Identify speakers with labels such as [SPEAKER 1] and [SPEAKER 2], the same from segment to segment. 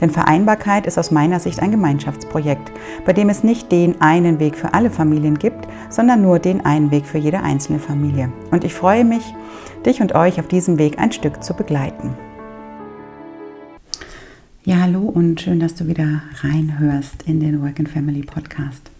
[SPEAKER 1] Denn Vereinbarkeit ist aus meiner Sicht ein Gemeinschaftsprojekt, bei dem es nicht den einen Weg für alle Familien gibt, sondern nur den einen Weg für jede einzelne Familie. Und ich freue mich, dich und euch auf diesem Weg ein Stück zu begleiten. Ja, hallo und schön, dass du wieder reinhörst in den Work and Family Podcast.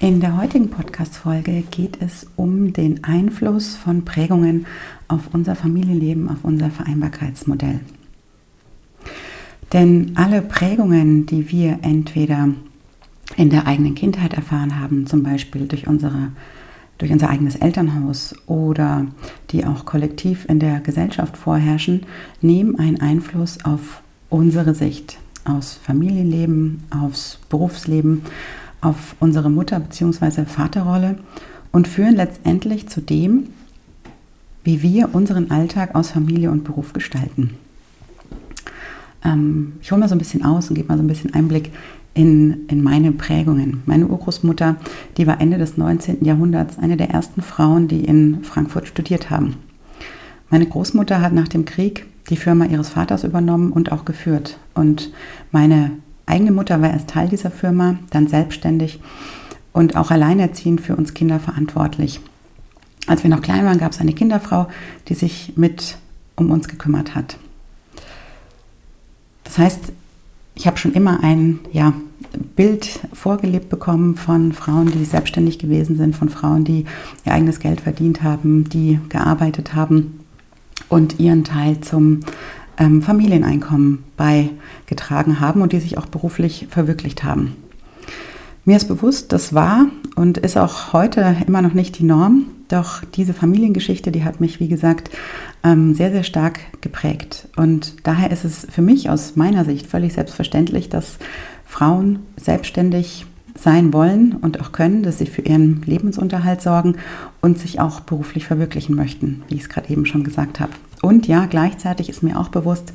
[SPEAKER 1] In der heutigen Podcast-Folge geht es um den Einfluss von Prägungen auf unser Familienleben, auf unser Vereinbarkeitsmodell. Denn alle Prägungen, die wir entweder in der eigenen Kindheit erfahren haben, zum Beispiel durch, unsere, durch unser eigenes Elternhaus oder die auch kollektiv in der Gesellschaft vorherrschen, nehmen einen Einfluss auf unsere Sicht aufs Familienleben, aufs Berufsleben, auf unsere Mutter- bzw. Vaterrolle und führen letztendlich zu dem, wie wir unseren Alltag aus Familie und Beruf gestalten. Ähm, ich hole mal so ein bisschen aus und gebe mal so ein bisschen Einblick in, in meine Prägungen. Meine Urgroßmutter, die war Ende des 19. Jahrhunderts eine der ersten Frauen, die in Frankfurt studiert haben. Meine Großmutter hat nach dem Krieg die Firma ihres Vaters übernommen und auch geführt. Und meine eigene Mutter war erst Teil dieser Firma, dann selbstständig und auch alleinerziehend für uns Kinder verantwortlich. Als wir noch klein waren, gab es eine Kinderfrau, die sich mit um uns gekümmert hat. Das heißt, ich habe schon immer ein ja, Bild vorgelebt bekommen von Frauen, die selbstständig gewesen sind, von Frauen, die ihr eigenes Geld verdient haben, die gearbeitet haben und ihren Teil zum ähm, Familieneinkommen beigetragen haben und die sich auch beruflich verwirklicht haben. Mir ist bewusst, das war und ist auch heute immer noch nicht die Norm. Doch diese Familiengeschichte, die hat mich, wie gesagt, ähm, sehr, sehr stark geprägt. Und daher ist es für mich aus meiner Sicht völlig selbstverständlich, dass Frauen selbstständig sein wollen und auch können, dass sie für ihren Lebensunterhalt sorgen und sich auch beruflich verwirklichen möchten, wie ich es gerade eben schon gesagt habe. Und ja, gleichzeitig ist mir auch bewusst,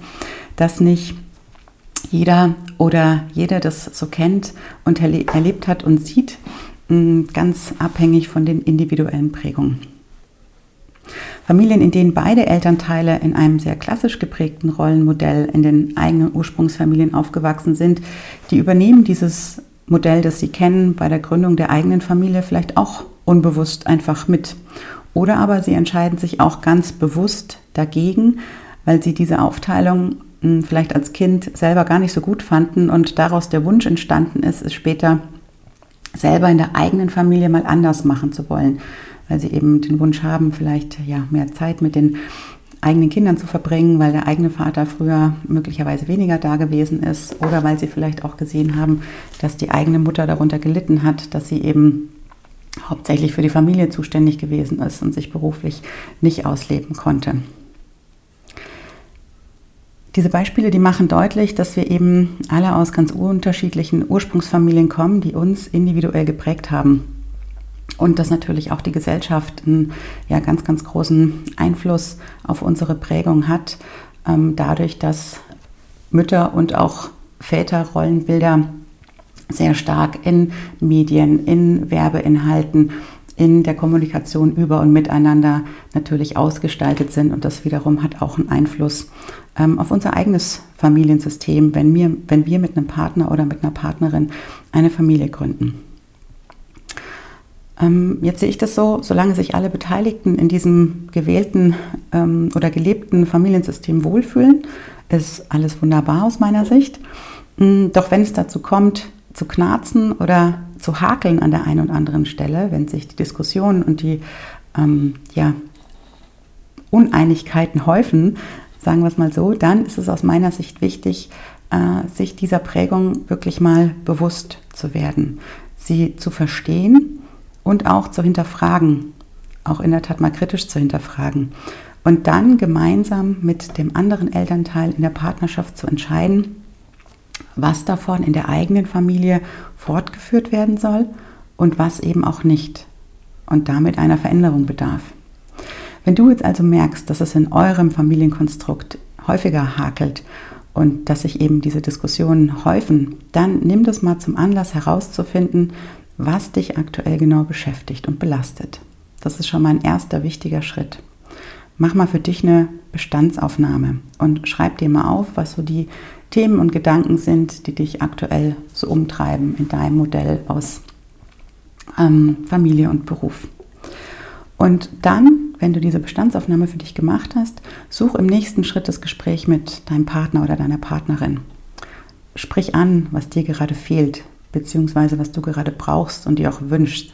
[SPEAKER 1] dass nicht jeder oder jede das so kennt und erlebt hat und sieht, ganz abhängig von den individuellen Prägungen. Familien, in denen beide Elternteile in einem sehr klassisch geprägten Rollenmodell in den eigenen Ursprungsfamilien aufgewachsen sind, die übernehmen dieses Modell, das sie kennen, bei der Gründung der eigenen Familie vielleicht auch unbewusst einfach mit. Oder aber sie entscheiden sich auch ganz bewusst dagegen, weil sie diese Aufteilung vielleicht als Kind selber gar nicht so gut fanden und daraus der Wunsch entstanden ist, es später selber in der eigenen Familie mal anders machen zu wollen, weil sie eben den Wunsch haben, vielleicht ja mehr Zeit mit den eigenen Kindern zu verbringen, weil der eigene Vater früher möglicherweise weniger da gewesen ist oder weil sie vielleicht auch gesehen haben, dass die eigene Mutter darunter gelitten hat, dass sie eben hauptsächlich für die Familie zuständig gewesen ist und sich beruflich nicht ausleben konnte. Diese Beispiele, die machen deutlich, dass wir eben alle aus ganz unterschiedlichen Ursprungsfamilien kommen, die uns individuell geprägt haben. Und dass natürlich auch die Gesellschaft einen ja, ganz, ganz großen Einfluss auf unsere Prägung hat, ähm, dadurch, dass Mütter und auch Väterrollenbilder sehr stark in Medien, in Werbeinhalten in der Kommunikation über und miteinander natürlich ausgestaltet sind. Und das wiederum hat auch einen Einfluss ähm, auf unser eigenes Familiensystem, wenn wir, wenn wir mit einem Partner oder mit einer Partnerin eine Familie gründen. Ähm, jetzt sehe ich das so, solange sich alle Beteiligten in diesem gewählten ähm, oder gelebten Familiensystem wohlfühlen, ist alles wunderbar aus meiner Sicht. Mm, doch wenn es dazu kommt, zu knarzen oder zu hakeln an der einen und anderen Stelle, wenn sich die Diskussionen und die ähm, ja, Uneinigkeiten häufen, sagen wir es mal so, dann ist es aus meiner Sicht wichtig, äh, sich dieser Prägung wirklich mal bewusst zu werden, sie zu verstehen und auch zu hinterfragen, auch in der Tat mal kritisch zu hinterfragen und dann gemeinsam mit dem anderen Elternteil in der Partnerschaft zu entscheiden, was davon in der eigenen Familie fortgeführt werden soll und was eben auch nicht und damit einer Veränderung bedarf. Wenn du jetzt also merkst, dass es in eurem Familienkonstrukt häufiger hakelt und dass sich eben diese Diskussionen häufen, dann nimm das mal zum Anlass herauszufinden, was dich aktuell genau beschäftigt und belastet. Das ist schon mal ein erster wichtiger Schritt. Mach mal für dich eine Bestandsaufnahme und schreib dir mal auf, was so die Themen und Gedanken sind, die dich aktuell so umtreiben in deinem Modell aus ähm, Familie und Beruf. Und dann, wenn du diese Bestandsaufnahme für dich gemacht hast, such im nächsten Schritt das Gespräch mit deinem Partner oder deiner Partnerin. Sprich an, was dir gerade fehlt, beziehungsweise was du gerade brauchst und dir auch wünschst.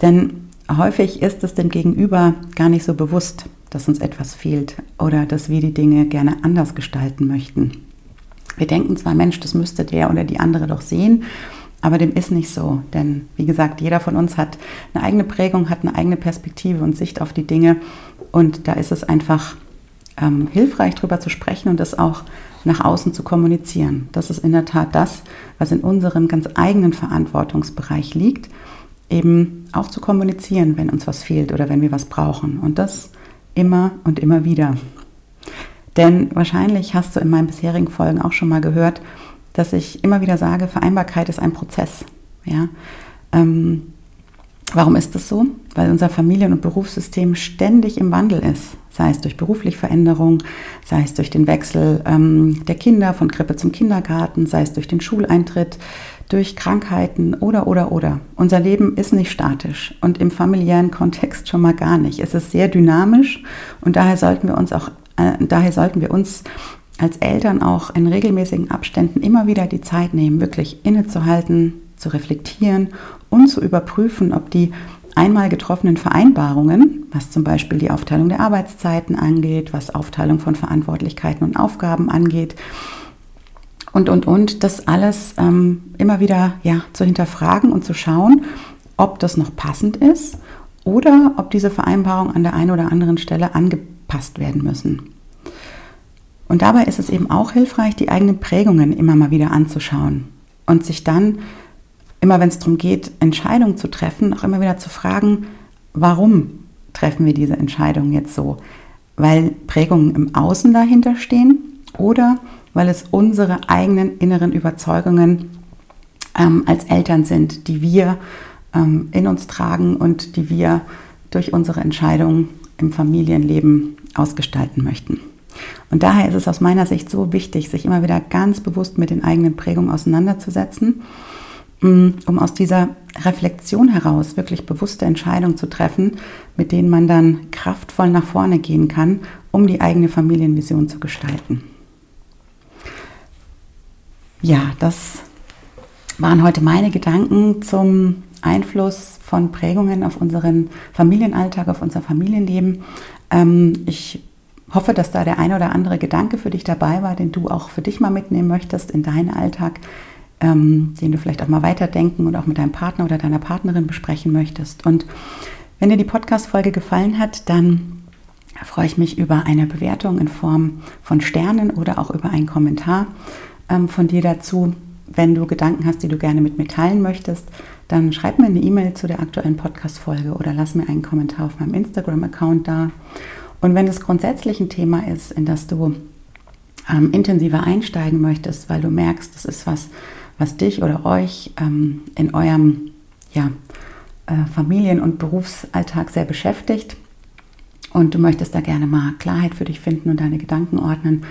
[SPEAKER 1] Denn häufig ist es dem Gegenüber gar nicht so bewusst, dass uns etwas fehlt oder dass wir die Dinge gerne anders gestalten möchten. Wir denken zwar, Mensch, das müsste der oder die andere doch sehen, aber dem ist nicht so. Denn wie gesagt, jeder von uns hat eine eigene Prägung, hat eine eigene Perspektive und Sicht auf die Dinge. Und da ist es einfach ähm, hilfreich, darüber zu sprechen und das auch nach außen zu kommunizieren. Das ist in der Tat das, was in unserem ganz eigenen Verantwortungsbereich liegt, eben auch zu kommunizieren, wenn uns was fehlt oder wenn wir was brauchen. Und das immer und immer wieder. Denn wahrscheinlich hast du in meinen bisherigen Folgen auch schon mal gehört, dass ich immer wieder sage, Vereinbarkeit ist ein Prozess. Ja? Ähm, warum ist das so? Weil unser Familien- und Berufssystem ständig im Wandel ist. Sei es durch berufliche Veränderung, sei es durch den Wechsel ähm, der Kinder von Krippe zum Kindergarten, sei es durch den Schuleintritt, durch Krankheiten oder, oder, oder. Unser Leben ist nicht statisch und im familiären Kontext schon mal gar nicht. Es ist sehr dynamisch und daher sollten wir uns auch daher sollten wir uns als Eltern auch in regelmäßigen Abständen immer wieder die Zeit nehmen, wirklich innezuhalten, zu reflektieren und zu überprüfen, ob die einmal getroffenen Vereinbarungen, was zum Beispiel die Aufteilung der Arbeitszeiten angeht, was Aufteilung von Verantwortlichkeiten und Aufgaben angeht, und, und, und, das alles ähm, immer wieder ja, zu hinterfragen und zu schauen, ob das noch passend ist oder ob diese Vereinbarungen an der einen oder anderen Stelle angepasst werden müssen. Und dabei ist es eben auch hilfreich, die eigenen Prägungen immer mal wieder anzuschauen und sich dann, immer wenn es darum geht, Entscheidungen zu treffen, auch immer wieder zu fragen, warum treffen wir diese Entscheidung jetzt so? Weil Prägungen im Außen dahinter stehen oder weil es unsere eigenen inneren Überzeugungen ähm, als Eltern sind, die wir ähm, in uns tragen und die wir durch unsere Entscheidungen im Familienleben ausgestalten möchten. Und daher ist es aus meiner Sicht so wichtig, sich immer wieder ganz bewusst mit den eigenen Prägungen auseinanderzusetzen, mm, um aus dieser Reflexion heraus wirklich bewusste Entscheidungen zu treffen, mit denen man dann kraftvoll nach vorne gehen kann, um die eigene Familienvision zu gestalten. Ja, das waren heute meine Gedanken zum Einfluss von Prägungen auf unseren Familienalltag, auf unser Familienleben. Ähm, ich hoffe, dass da der eine oder andere Gedanke für dich dabei war, den du auch für dich mal mitnehmen möchtest in deinen Alltag, ähm, den du vielleicht auch mal weiterdenken und auch mit deinem Partner oder deiner Partnerin besprechen möchtest. Und wenn dir die Podcast-Folge gefallen hat, dann freue ich mich über eine Bewertung in Form von Sternen oder auch über einen Kommentar ähm, von dir dazu. Wenn du Gedanken hast, die du gerne mit mir teilen möchtest, dann schreib mir eine E-Mail zu der aktuellen Podcast-Folge oder lass mir einen Kommentar auf meinem Instagram-Account da. Und wenn es grundsätzlich ein Thema ist, in das du ähm, intensiver einsteigen möchtest, weil du merkst, das ist was, was dich oder euch ähm, in eurem ja, äh, Familien- und Berufsalltag sehr beschäftigt und du möchtest da gerne mal Klarheit für dich finden und deine Gedanken ordnen,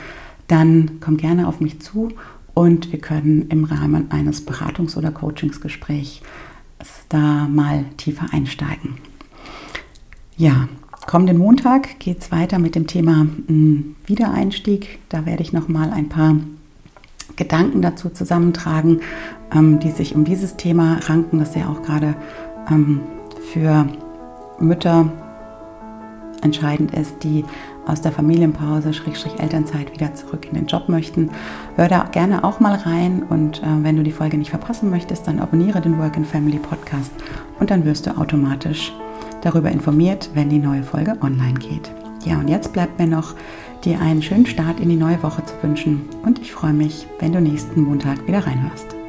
[SPEAKER 1] dann komm gerne auf mich zu und wir können im Rahmen eines Beratungs- oder Coachingsgesprächs da mal tiefer einsteigen. Ja, Kommenden Montag geht es weiter mit dem Thema hm, Wiedereinstieg. Da werde ich nochmal ein paar Gedanken dazu zusammentragen, ähm, die sich um dieses Thema ranken, das ja auch gerade ähm, für Mütter entscheidend ist, die aus der Familienpause, Schrägstrich Elternzeit wieder zurück in den Job möchten. Hör da gerne auch mal rein und äh, wenn du die Folge nicht verpassen möchtest, dann abonniere den Work and Family Podcast und dann wirst du automatisch darüber informiert, wenn die neue Folge online geht. Ja, und jetzt bleibt mir noch, dir einen schönen Start in die neue Woche zu wünschen. Und ich freue mich, wenn du nächsten Montag wieder reinhörst.